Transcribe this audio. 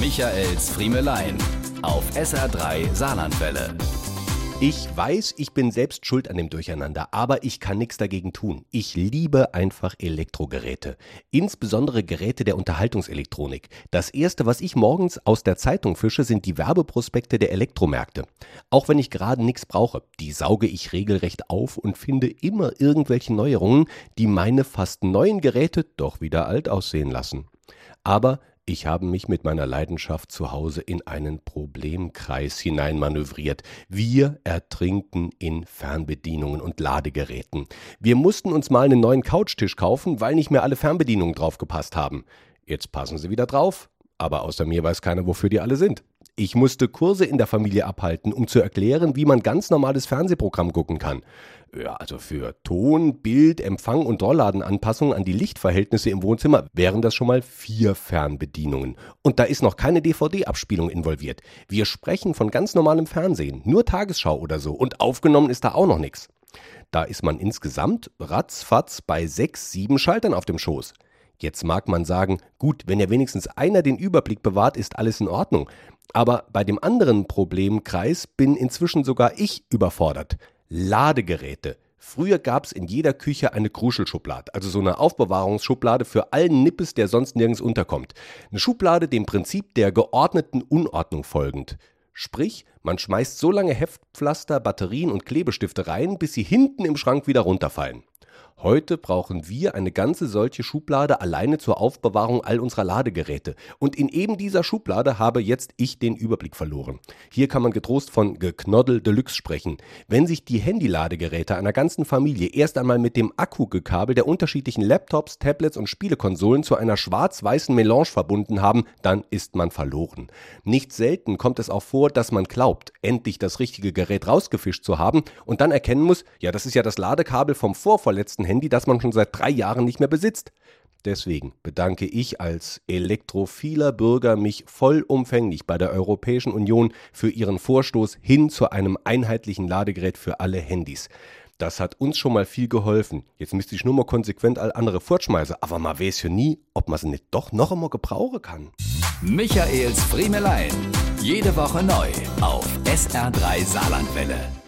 Michaels Friemelein auf SR3 Saarlandwelle. Ich weiß, ich bin selbst schuld an dem Durcheinander, aber ich kann nichts dagegen tun. Ich liebe einfach Elektrogeräte. Insbesondere Geräte der Unterhaltungselektronik. Das erste, was ich morgens aus der Zeitung fische, sind die Werbeprospekte der Elektromärkte. Auch wenn ich gerade nichts brauche, die sauge ich regelrecht auf und finde immer irgendwelche Neuerungen, die meine fast neuen Geräte doch wieder alt aussehen lassen. Aber ich habe mich mit meiner Leidenschaft zu Hause in einen Problemkreis hineinmanövriert. Wir ertrinken in Fernbedienungen und Ladegeräten. Wir mussten uns mal einen neuen Couchtisch kaufen, weil nicht mehr alle Fernbedienungen draufgepasst haben. Jetzt passen sie wieder drauf, aber außer mir weiß keiner, wofür die alle sind. Ich musste Kurse in der Familie abhalten, um zu erklären, wie man ganz normales Fernsehprogramm gucken kann. Ja, also für Ton, Bild, Empfang und Rollladenanpassungen an die Lichtverhältnisse im Wohnzimmer wären das schon mal vier Fernbedienungen. Und da ist noch keine DVD-Abspielung involviert. Wir sprechen von ganz normalem Fernsehen, nur Tagesschau oder so. Und aufgenommen ist da auch noch nichts. Da ist man insgesamt ratzfatz bei sechs, sieben Schaltern auf dem Schoß. Jetzt mag man sagen, gut, wenn ja wenigstens einer den Überblick bewahrt, ist alles in Ordnung. Aber bei dem anderen Problemkreis bin inzwischen sogar ich überfordert. Ladegeräte. Früher gab es in jeder Küche eine Kruschelschublade, also so eine Aufbewahrungsschublade für allen Nippes, der sonst nirgends unterkommt. Eine Schublade dem Prinzip der geordneten Unordnung folgend. Sprich, man schmeißt so lange Heftpflaster, Batterien und Klebestifte rein, bis sie hinten im Schrank wieder runterfallen. Heute brauchen wir eine ganze solche Schublade alleine zur Aufbewahrung all unserer Ladegeräte. Und in eben dieser Schublade habe jetzt ich den Überblick verloren. Hier kann man getrost von Geknoddel Deluxe sprechen. Wenn sich die Handy-Ladegeräte einer ganzen Familie erst einmal mit dem Akkugekabel der unterschiedlichen Laptops, Tablets und Spielekonsolen zu einer schwarz-weißen Melange verbunden haben, dann ist man verloren. Nicht selten kommt es auch vor, dass man glaubt, endlich das richtige Gerät rausgefischt zu haben und dann erkennen muss, ja, das ist ja das Ladekabel vom vorvorletzten ersten Handy, das man schon seit drei Jahren nicht mehr besitzt. Deswegen bedanke ich als elektrophiler Bürger mich vollumfänglich bei der Europäischen Union für ihren Vorstoß hin zu einem einheitlichen Ladegerät für alle Handys. Das hat uns schon mal viel geholfen. Jetzt müsste ich nur mal konsequent all andere fortschmeißen. Aber man weiß ja nie, ob man sie nicht doch noch einmal gebrauchen kann. Michaels Friemelein. Jede Woche neu auf SR3 Saarlandwelle.